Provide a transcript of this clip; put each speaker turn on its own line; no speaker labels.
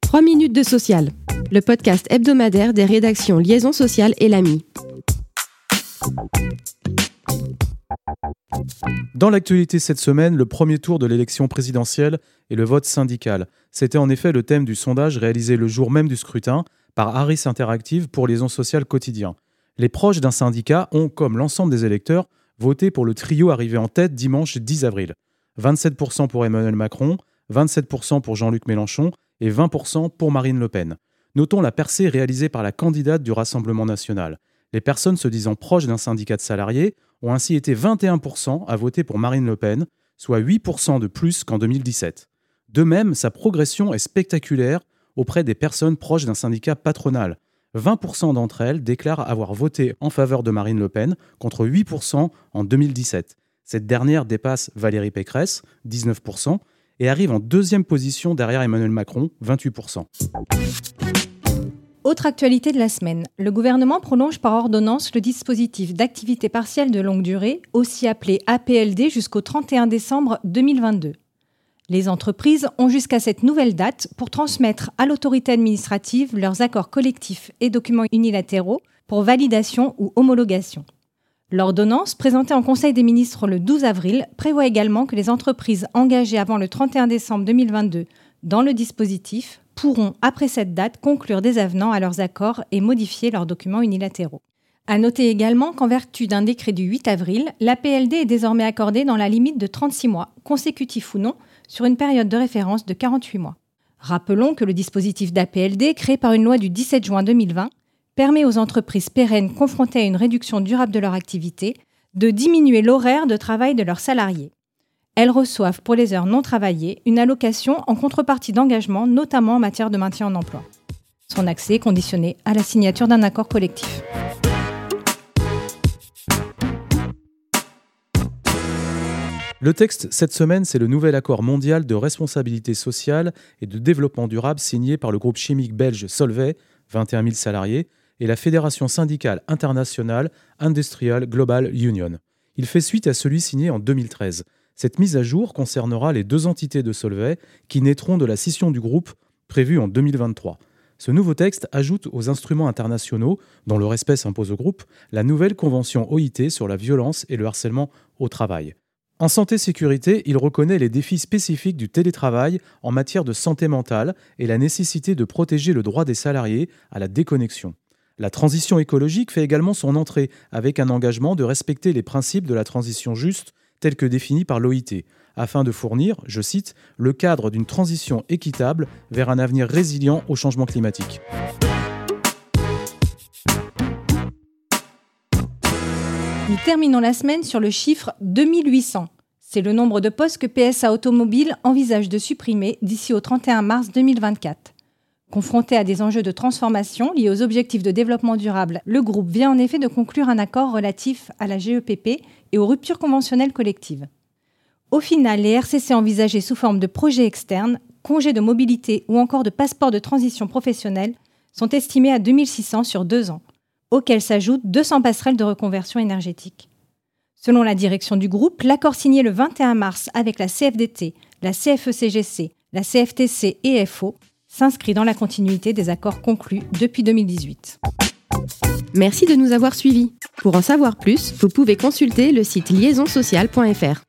3 minutes de social, le podcast hebdomadaire des rédactions Liaison sociale et l'AMI.
Dans l'actualité cette semaine, le premier tour de l'élection présidentielle et le vote syndical. C'était en effet le thème du sondage réalisé le jour même du scrutin par Harris Interactive pour Liaison sociale quotidien. Les proches d'un syndicat ont, comme l'ensemble des électeurs, voté pour le trio arrivé en tête dimanche 10 avril. 27% pour Emmanuel Macron, 27% pour Jean-Luc Mélenchon et 20% pour Marine Le Pen. Notons la percée réalisée par la candidate du Rassemblement national. Les personnes se disant proches d'un syndicat de salariés ont ainsi été 21% à voter pour Marine Le Pen, soit 8% de plus qu'en 2017. De même, sa progression est spectaculaire auprès des personnes proches d'un syndicat patronal. 20% d'entre elles déclarent avoir voté en faveur de Marine Le Pen contre 8% en 2017. Cette dernière dépasse Valérie Pécresse, 19%, et arrive en deuxième position derrière Emmanuel Macron, 28%.
Autre actualité de la semaine, le gouvernement prolonge par ordonnance le dispositif d'activité partielle de longue durée, aussi appelé APLD, jusqu'au 31 décembre 2022. Les entreprises ont jusqu'à cette nouvelle date pour transmettre à l'autorité administrative leurs accords collectifs et documents unilatéraux pour validation ou homologation. L'ordonnance, présentée en Conseil des ministres le 12 avril, prévoit également que les entreprises engagées avant le 31 décembre 2022 dans le dispositif pourront, après cette date, conclure des avenants à leurs accords et modifier leurs documents unilatéraux. À noter également qu'en vertu d'un décret du 8 avril, l'APLD est désormais accordée dans la limite de 36 mois, consécutifs ou non, sur une période de référence de 48 mois. Rappelons que le dispositif d'APLD, créé par une loi du 17 juin 2020, permet aux entreprises pérennes confrontées à une réduction durable de leur activité de diminuer l'horaire de travail de leurs salariés. Elles reçoivent pour les heures non travaillées une allocation en contrepartie d'engagement, notamment en matière de maintien en emploi. Son accès est conditionné à la signature d'un accord collectif.
Le texte cette semaine, c'est le nouvel accord mondial de responsabilité sociale et de développement durable signé par le groupe chimique belge Solvay, 21 000 salariés, et la Fédération syndicale internationale Industrial Global Union. Il fait suite à celui signé en 2013. Cette mise à jour concernera les deux entités de Solvay qui naîtront de la scission du groupe prévue en 2023. Ce nouveau texte ajoute aux instruments internationaux, dont le respect s'impose au groupe, la nouvelle convention OIT sur la violence et le harcèlement au travail. En santé-sécurité, il reconnaît les défis spécifiques du télétravail en matière de santé mentale et la nécessité de protéger le droit des salariés à la déconnexion. La transition écologique fait également son entrée avec un engagement de respecter les principes de la transition juste tels que définis par l'OIT, afin de fournir, je cite, le cadre d'une transition équitable vers un avenir résilient au changement climatique.
Nous terminons la semaine sur le chiffre 2800. C'est le nombre de postes que PSA Automobile envisage de supprimer d'ici au 31 mars 2024. Confronté à des enjeux de transformation liés aux objectifs de développement durable, le groupe vient en effet de conclure un accord relatif à la GEPP et aux ruptures conventionnelles collectives. Au final, les RCC envisagés sous forme de projets externes, congés de mobilité ou encore de passeports de transition professionnelle sont estimés à 2600 sur deux ans, auxquels s'ajoutent 200 passerelles de reconversion énergétique. Selon la direction du groupe, l'accord signé le 21 mars avec la CFDT, la CFECGC, la CFTC et FO s'inscrit dans la continuité des accords conclus depuis 2018.
Merci de nous avoir suivis. Pour en savoir plus, vous pouvez consulter le site liaisonsocial.fr.